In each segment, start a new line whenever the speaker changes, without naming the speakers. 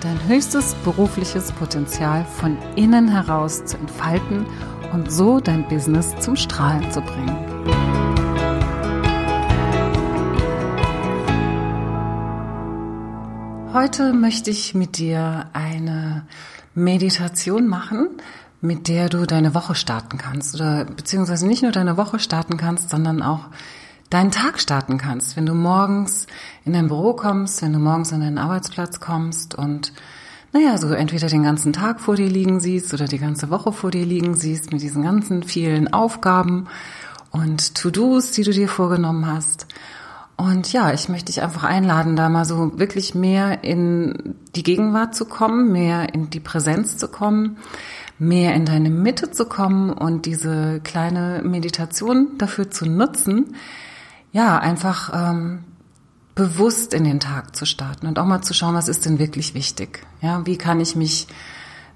dein höchstes berufliches Potenzial von innen heraus zu entfalten und so dein Business zum Strahlen zu bringen. Heute möchte ich mit dir eine Meditation machen, mit der du deine Woche starten kannst oder beziehungsweise nicht nur deine Woche starten kannst, sondern auch deinen Tag starten kannst, wenn du morgens in dein Büro kommst, wenn du morgens an deinen Arbeitsplatz kommst und naja, so entweder den ganzen Tag vor dir liegen siehst oder die ganze Woche vor dir liegen siehst mit diesen ganzen vielen Aufgaben und To-Dos, die du dir vorgenommen hast. Und ja, ich möchte dich einfach einladen, da mal so wirklich mehr in die Gegenwart zu kommen, mehr in die Präsenz zu kommen, mehr in deine Mitte zu kommen und diese kleine Meditation dafür zu nutzen, ja, einfach ähm, bewusst in den Tag zu starten und auch mal zu schauen, was ist denn wirklich wichtig? Ja, wie kann ich mich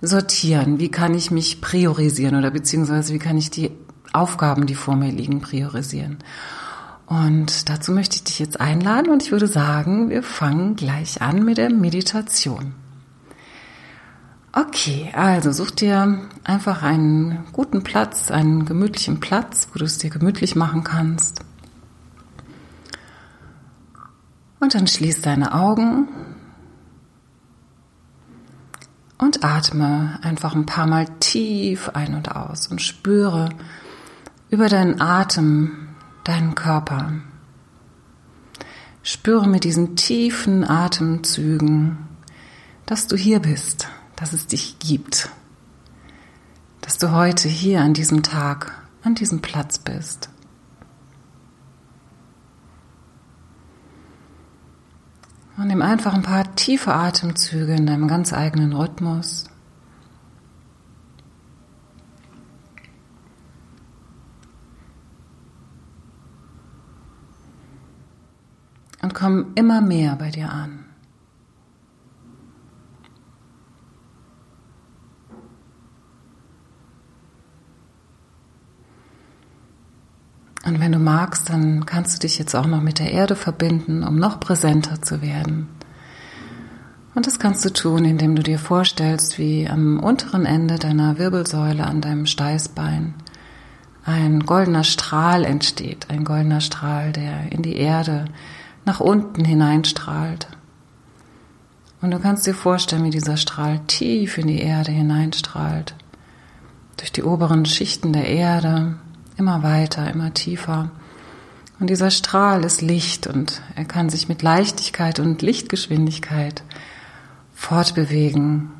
sortieren? Wie kann ich mich priorisieren oder beziehungsweise wie kann ich die Aufgaben, die vor mir liegen, priorisieren? Und dazu möchte ich dich jetzt einladen und ich würde sagen, wir fangen gleich an mit der Meditation. Okay, also such dir einfach einen guten Platz, einen gemütlichen Platz, wo du es dir gemütlich machen kannst. Und dann schließ deine Augen und atme einfach ein paar Mal tief ein und aus und spüre über deinen Atem deinen Körper. Spüre mit diesen tiefen Atemzügen, dass du hier bist, dass es dich gibt, dass du heute hier an diesem Tag, an diesem Platz bist. Und nimm einfach ein paar tiefe Atemzüge in deinem ganz eigenen Rhythmus. Und komm immer mehr bei dir an. Und wenn du magst, dann kannst du dich jetzt auch noch mit der Erde verbinden, um noch präsenter zu werden. Und das kannst du tun, indem du dir vorstellst, wie am unteren Ende deiner Wirbelsäule an deinem Steißbein ein goldener Strahl entsteht, ein goldener Strahl, der in die Erde nach unten hineinstrahlt. Und du kannst dir vorstellen, wie dieser Strahl tief in die Erde hineinstrahlt, durch die oberen Schichten der Erde, immer weiter, immer tiefer. Und dieser Strahl ist Licht und er kann sich mit Leichtigkeit und Lichtgeschwindigkeit fortbewegen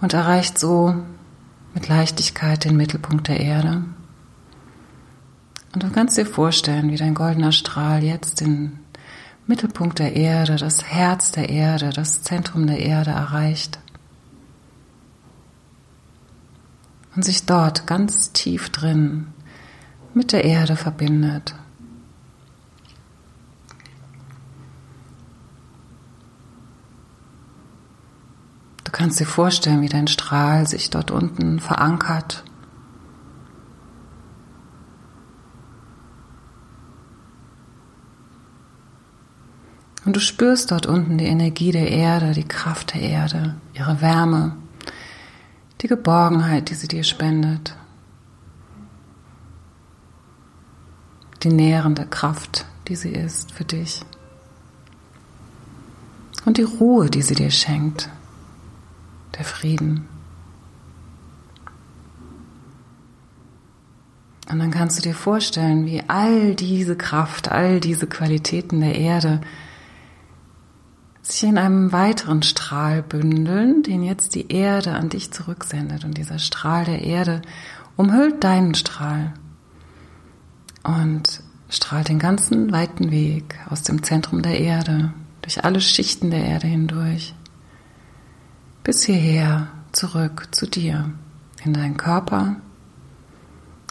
und erreicht so mit Leichtigkeit den Mittelpunkt der Erde. Und du kannst dir vorstellen, wie dein goldener Strahl jetzt den Mittelpunkt der Erde, das Herz der Erde, das Zentrum der Erde erreicht. Und sich dort ganz tief drin mit der Erde verbindet. Du kannst dir vorstellen, wie dein Strahl sich dort unten verankert. Und du spürst dort unten die Energie der Erde, die Kraft der Erde, ihre Wärme die Geborgenheit, die sie dir spendet, die nährende Kraft, die sie ist für dich. Und die Ruhe, die sie dir schenkt, der Frieden. Und dann kannst du dir vorstellen, wie all diese Kraft, all diese Qualitäten der Erde sich in einem weiteren Strahl bündeln, den jetzt die Erde an dich zurücksendet. Und dieser Strahl der Erde umhüllt deinen Strahl und strahlt den ganzen weiten Weg aus dem Zentrum der Erde, durch alle Schichten der Erde hindurch, bis hierher zurück zu dir, in deinen Körper.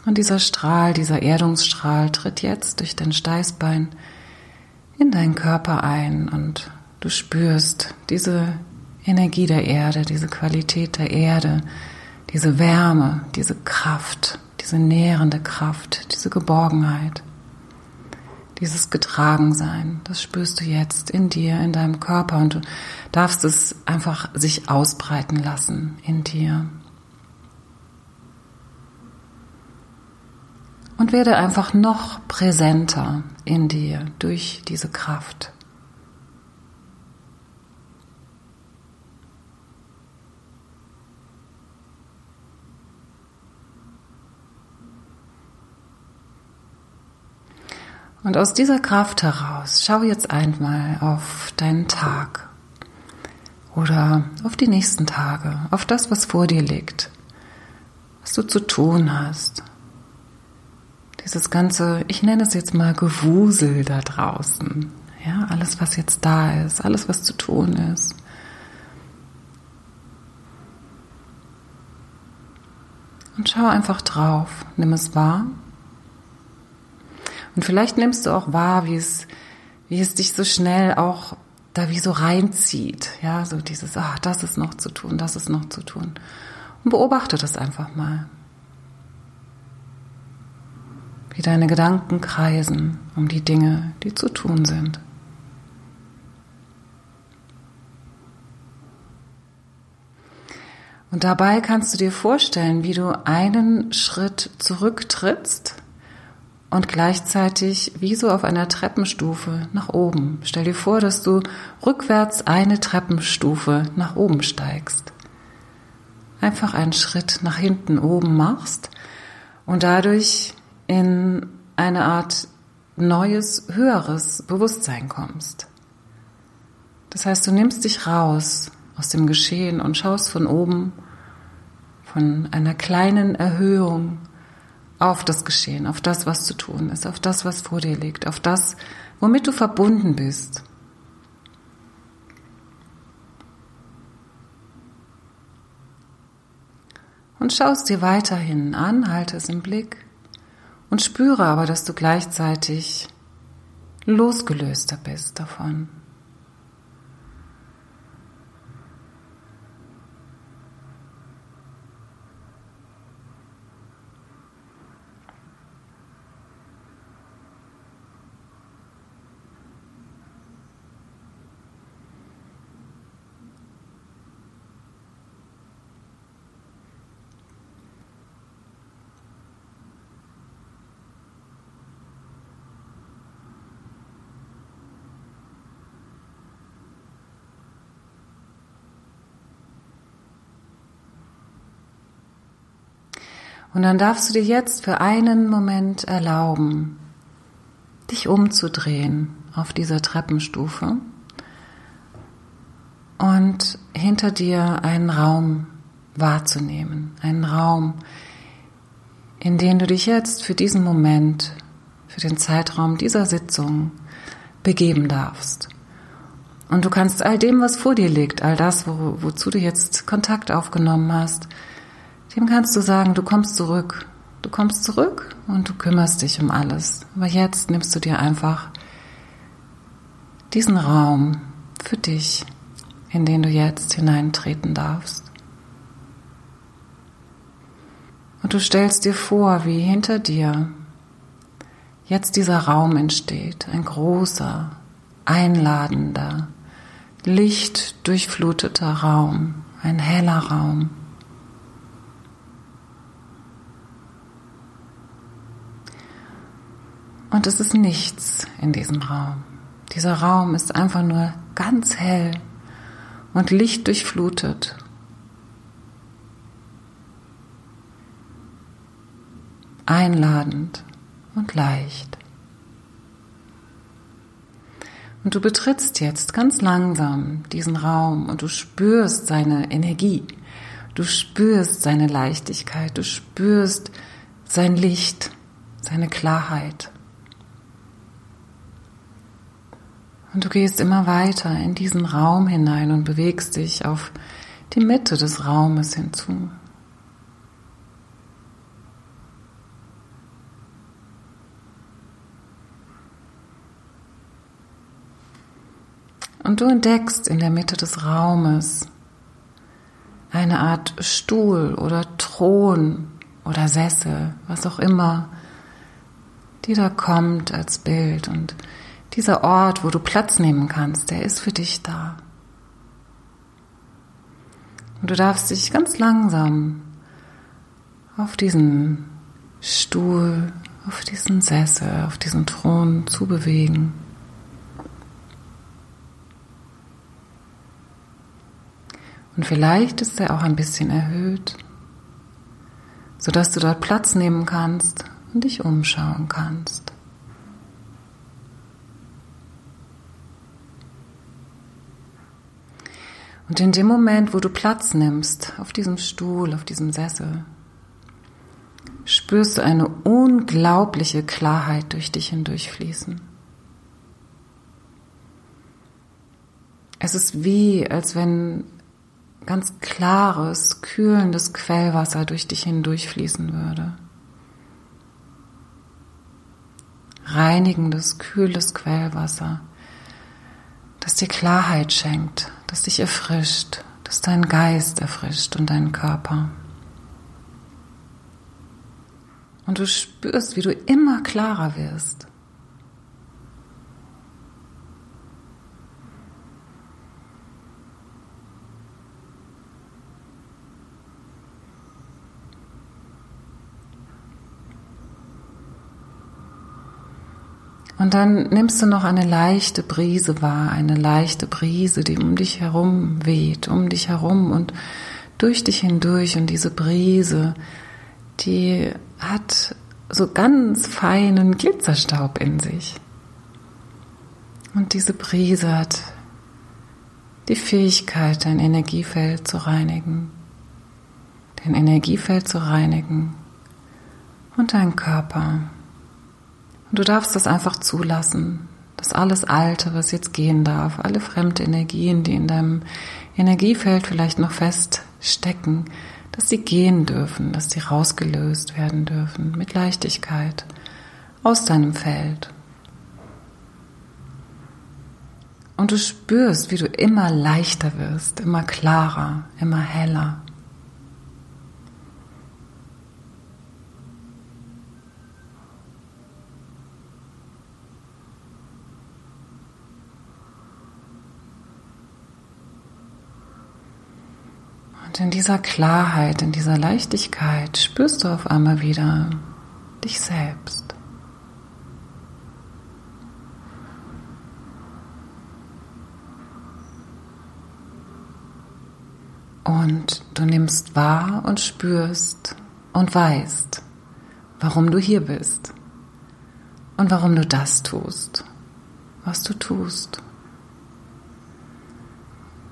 Und dieser Strahl, dieser Erdungsstrahl tritt jetzt durch dein Steißbein in deinen Körper ein und du spürst diese Energie der Erde, diese Qualität der Erde, diese Wärme, diese Kraft, diese nährende Kraft, diese Geborgenheit, dieses Getragensein. Das spürst du jetzt in dir, in deinem Körper und du darfst es einfach sich ausbreiten lassen in dir. Und werde einfach noch präsenter in dir durch diese Kraft. Und aus dieser Kraft heraus schau jetzt einmal auf deinen Tag oder auf die nächsten Tage, auf das, was vor dir liegt, was du zu tun hast. Dieses ganze, ich nenne es jetzt mal Gewusel da draußen. Ja, alles, was jetzt da ist, alles, was zu tun ist. Und schau einfach drauf, nimm es wahr und vielleicht nimmst du auch wahr, wie es, wie es dich so schnell auch da wie so reinzieht. Ja, so dieses, ach, das ist noch zu tun, das ist noch zu tun. Und beobachte das einfach mal. Wie deine Gedanken kreisen um die Dinge, die zu tun sind. Und dabei kannst du dir vorstellen, wie du einen Schritt zurücktrittst und gleichzeitig wie so auf einer Treppenstufe nach oben. Stell dir vor, dass du rückwärts eine Treppenstufe nach oben steigst. Einfach einen Schritt nach hinten oben machst und dadurch in eine Art neues, höheres Bewusstsein kommst. Das heißt, du nimmst dich raus aus dem Geschehen und schaust von oben, von einer kleinen Erhöhung auf das Geschehen, auf das, was zu tun ist, auf das, was vor dir liegt, auf das, womit du verbunden bist. Und schaust dir weiterhin an, halte es im Blick und spüre aber, dass du gleichzeitig losgelöster bist davon. Und dann darfst du dir jetzt für einen Moment erlauben, dich umzudrehen auf dieser Treppenstufe und hinter dir einen Raum wahrzunehmen, einen Raum, in den du dich jetzt für diesen Moment, für den Zeitraum dieser Sitzung begeben darfst. Und du kannst all dem, was vor dir liegt, all das, wo, wozu du jetzt Kontakt aufgenommen hast, dem kannst du sagen, du kommst zurück. Du kommst zurück und du kümmerst dich um alles. Aber jetzt nimmst du dir einfach diesen Raum für dich, in den du jetzt hineintreten darfst. Und du stellst dir vor, wie hinter dir jetzt dieser Raum entsteht, ein großer, einladender, lichtdurchfluteter Raum, ein heller Raum. Und es ist nichts in diesem Raum. Dieser Raum ist einfach nur ganz hell und lichtdurchflutet. Einladend und leicht. Und du betrittst jetzt ganz langsam diesen Raum und du spürst seine Energie. Du spürst seine Leichtigkeit. Du spürst sein Licht, seine Klarheit. Und du gehst immer weiter in diesen Raum hinein und bewegst dich auf die Mitte des Raumes hinzu. Und du entdeckst in der Mitte des Raumes eine Art Stuhl oder Thron oder Sessel, was auch immer, die da kommt als Bild und dieser Ort, wo du Platz nehmen kannst, der ist für dich da. Und du darfst dich ganz langsam auf diesen Stuhl, auf diesen Sessel, auf diesen Thron zubewegen. Und vielleicht ist er auch ein bisschen erhöht, sodass du dort Platz nehmen kannst und dich umschauen kannst. Und in dem Moment, wo du Platz nimmst auf diesem Stuhl, auf diesem Sessel, spürst du eine unglaubliche Klarheit durch dich hindurchfließen. Es ist wie, als wenn ganz klares, kühlendes Quellwasser durch dich hindurchfließen würde. Reinigendes, kühles Quellwasser, das dir Klarheit schenkt, das dich erfrischt, das deinen Geist erfrischt und deinen Körper. Und du spürst, wie du immer klarer wirst. Und dann nimmst du noch eine leichte Brise wahr, eine leichte Brise, die um dich herum weht, um dich herum und durch dich hindurch. Und diese Brise, die hat so ganz feinen Glitzerstaub in sich. Und diese Brise hat die Fähigkeit, dein Energiefeld zu reinigen, dein Energiefeld zu reinigen und deinen Körper. Und du darfst das einfach zulassen, dass alles Alte, was jetzt gehen darf, alle fremde Energien, die in deinem Energiefeld vielleicht noch feststecken, dass sie gehen dürfen, dass sie rausgelöst werden dürfen mit Leichtigkeit aus deinem Feld. Und du spürst, wie du immer leichter wirst, immer klarer, immer heller. Dieser Klarheit, in dieser Leichtigkeit spürst du auf einmal wieder dich selbst. Und du nimmst wahr und spürst und weißt, warum du hier bist und warum du das tust, was du tust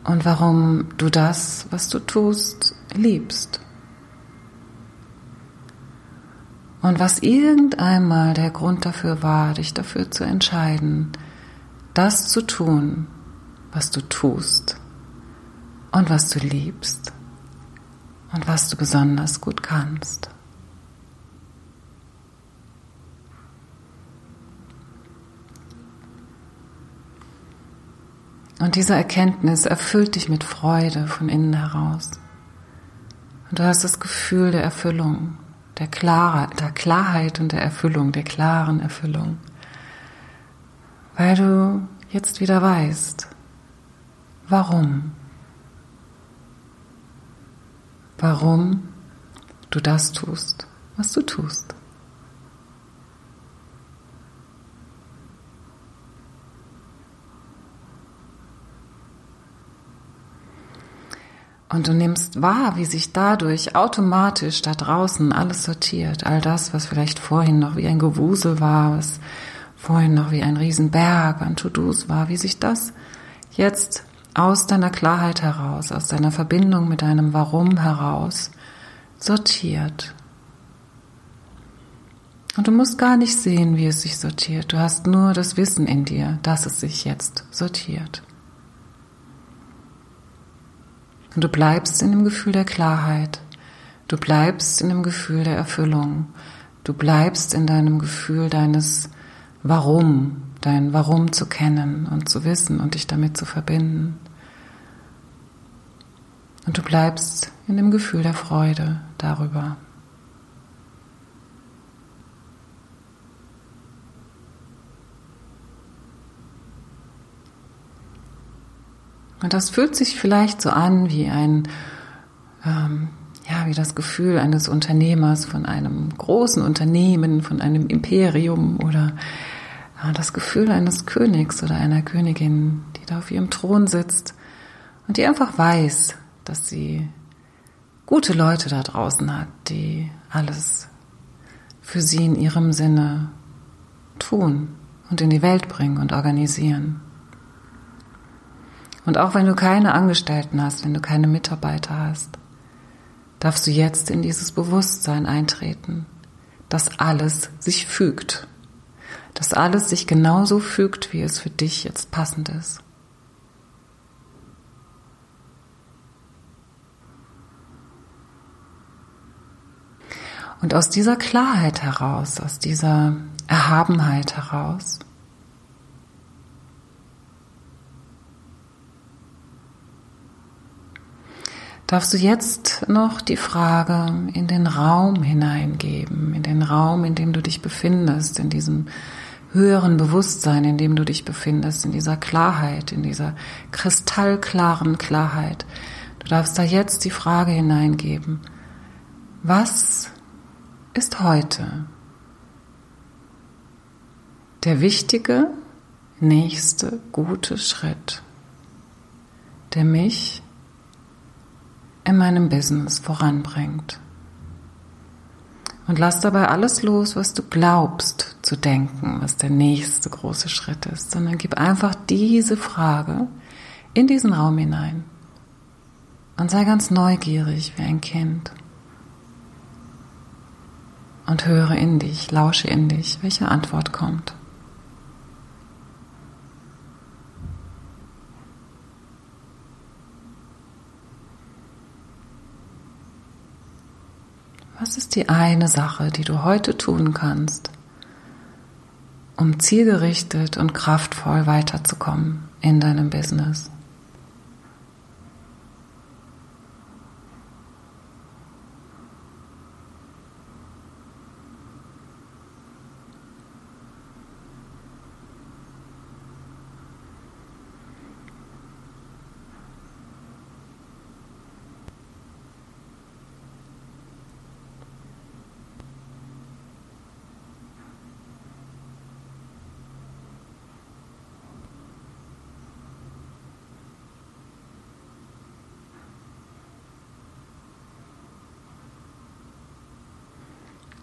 und warum du das, was du tust, liebst. Und was irgendeinmal der Grund dafür war, dich dafür zu entscheiden, das zu tun, was du tust und was du liebst und was du besonders gut kannst. Und diese Erkenntnis erfüllt dich mit Freude von innen heraus. Und du hast das Gefühl der Erfüllung, der, Klare, der Klarheit und der Erfüllung, der klaren Erfüllung. Weil du jetzt wieder weißt, warum. Warum du das tust, was du tust. Und du nimmst wahr, wie sich dadurch automatisch da draußen alles sortiert. All das, was vielleicht vorhin noch wie ein Gewusel war, was vorhin noch wie ein Riesenberg an To-Dos war, wie sich das jetzt aus deiner Klarheit heraus, aus deiner Verbindung mit deinem Warum heraus sortiert. Und du musst gar nicht sehen, wie es sich sortiert. Du hast nur das Wissen in dir, dass es sich jetzt sortiert. Und du bleibst in dem Gefühl der Klarheit. Du bleibst in dem Gefühl der Erfüllung. Du bleibst in deinem Gefühl deines Warum dein Warum zu kennen und zu wissen und dich damit zu verbinden. Und du bleibst in dem Gefühl der Freude darüber. Und das fühlt sich vielleicht so an wie ein, ähm, ja, wie das Gefühl eines Unternehmers von einem großen Unternehmen, von einem Imperium oder ja, das Gefühl eines Königs oder einer Königin, die da auf ihrem Thron sitzt und die einfach weiß, dass sie gute Leute da draußen hat, die alles für sie in ihrem Sinne tun und in die Welt bringen und organisieren. Und auch wenn du keine Angestellten hast, wenn du keine Mitarbeiter hast, darfst du jetzt in dieses Bewusstsein eintreten, dass alles sich fügt, dass alles sich genauso fügt, wie es für dich jetzt passend ist. Und aus dieser Klarheit heraus, aus dieser Erhabenheit heraus, darfst du jetzt noch die Frage in den Raum hineingeben, in den Raum, in dem du dich befindest, in diesem höheren Bewusstsein, in dem du dich befindest, in dieser Klarheit, in dieser kristallklaren Klarheit. Du darfst da jetzt die Frage hineingeben, was ist heute der wichtige nächste gute Schritt, der mich in meinem Business voranbringt. Und lass dabei alles los, was du glaubst zu denken, was der nächste große Schritt ist, sondern gib einfach diese Frage in diesen Raum hinein und sei ganz neugierig wie ein Kind. Und höre in dich, lausche in dich, welche Antwort kommt. Was ist die eine Sache, die du heute tun kannst, um zielgerichtet und kraftvoll weiterzukommen in deinem Business?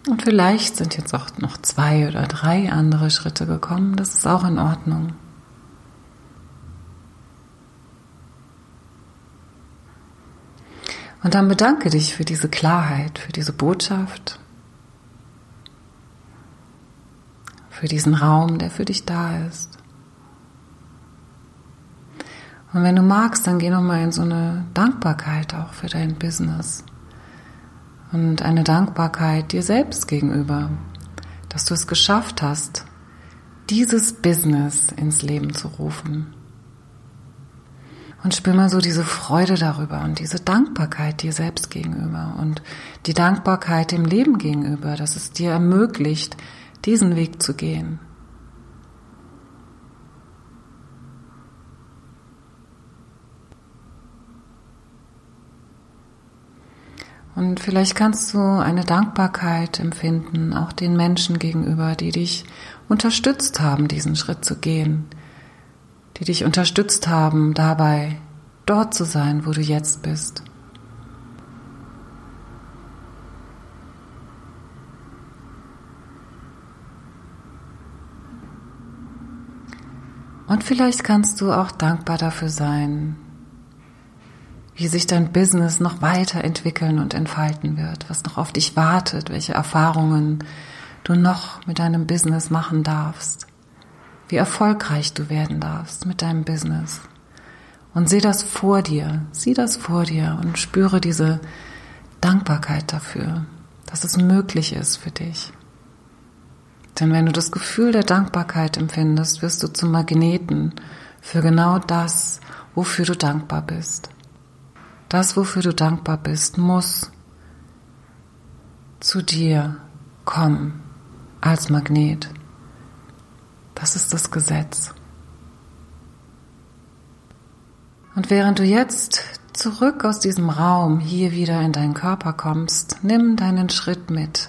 Und vielleicht sind jetzt auch noch zwei oder drei andere Schritte gekommen. Das ist auch in Ordnung. Und dann bedanke dich für diese Klarheit, für diese Botschaft, für diesen Raum, der für dich da ist. Und wenn du magst, dann geh nochmal in so eine Dankbarkeit auch für dein Business und eine Dankbarkeit dir selbst gegenüber, dass du es geschafft hast, dieses Business ins Leben zu rufen. Und spür mal so diese Freude darüber und diese Dankbarkeit dir selbst gegenüber und die Dankbarkeit dem Leben gegenüber, dass es dir ermöglicht, diesen Weg zu gehen. Und vielleicht kannst du eine Dankbarkeit empfinden, auch den Menschen gegenüber, die dich unterstützt haben, diesen Schritt zu gehen, die dich unterstützt haben, dabei dort zu sein, wo du jetzt bist. Und vielleicht kannst du auch dankbar dafür sein, wie sich dein Business noch weiterentwickeln und entfalten wird, was noch auf dich wartet, welche Erfahrungen du noch mit deinem Business machen darfst, wie erfolgreich du werden darfst mit deinem Business. Und sieh das vor dir, sieh das vor dir und spüre diese Dankbarkeit dafür, dass es möglich ist für dich. Denn wenn du das Gefühl der Dankbarkeit empfindest, wirst du zum Magneten für genau das, wofür du dankbar bist. Das, wofür du dankbar bist, muss zu dir kommen als Magnet. Das ist das Gesetz. Und während du jetzt zurück aus diesem Raum hier wieder in deinen Körper kommst, nimm deinen Schritt mit,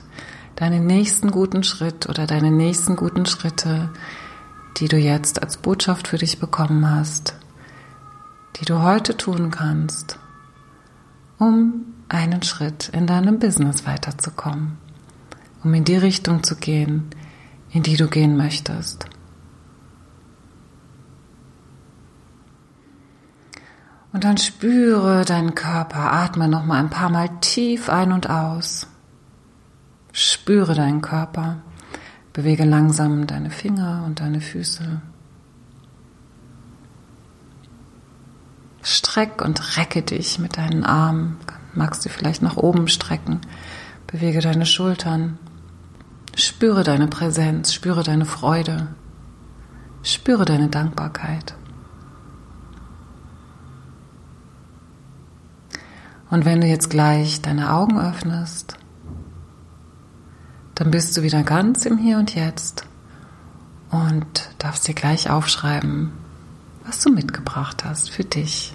deinen nächsten guten Schritt oder deine nächsten guten Schritte, die du jetzt als Botschaft für dich bekommen hast, die du heute tun kannst, um einen Schritt in deinem Business weiterzukommen, um in die Richtung zu gehen, in die du gehen möchtest. Und dann spüre deinen Körper, atme noch mal ein paar Mal tief ein und aus. Spüre deinen Körper, bewege langsam deine Finger und deine Füße. Streck und recke dich mit deinen Armen. Magst du vielleicht nach oben strecken. Bewege deine Schultern. Spüre deine Präsenz, spüre deine Freude. Spüre deine Dankbarkeit. Und wenn du jetzt gleich deine Augen öffnest, dann bist du wieder ganz im Hier und Jetzt und darfst dir gleich aufschreiben, was du mitgebracht hast für dich